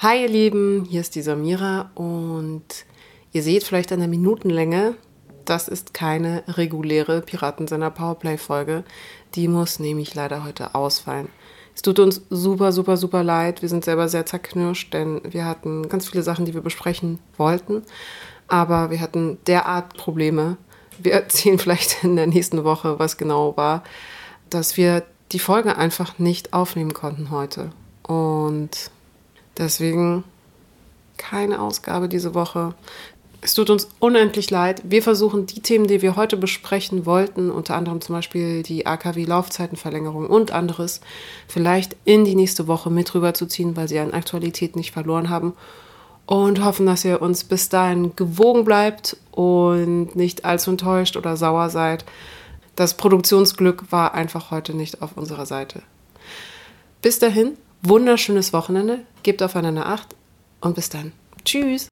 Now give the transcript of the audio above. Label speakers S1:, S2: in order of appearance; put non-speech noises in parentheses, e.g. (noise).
S1: Hi ihr Lieben, hier ist die Samira und ihr seht vielleicht an der Minutenlänge, das ist keine reguläre Piratensender Powerplay-Folge. Die muss nämlich leider heute ausfallen. Es tut uns super, super, super leid. Wir sind selber sehr zerknirscht, denn wir hatten ganz viele Sachen, die wir besprechen wollten. Aber wir hatten derart Probleme. Wir (laughs) erzählen vielleicht in der nächsten Woche, was genau war, dass wir die Folge einfach nicht aufnehmen konnten heute. Und Deswegen keine Ausgabe diese Woche. Es tut uns unendlich leid. Wir versuchen die Themen, die wir heute besprechen wollten, unter anderem zum Beispiel die AKW-Laufzeitenverlängerung und anderes, vielleicht in die nächste Woche mit rüberzuziehen, weil sie an Aktualität nicht verloren haben. Und hoffen, dass ihr uns bis dahin gewogen bleibt und nicht allzu enttäuscht oder sauer seid. Das Produktionsglück war einfach heute nicht auf unserer Seite. Bis dahin, wunderschönes Wochenende, gebt aufeinander Acht und bis dann. Tschüss.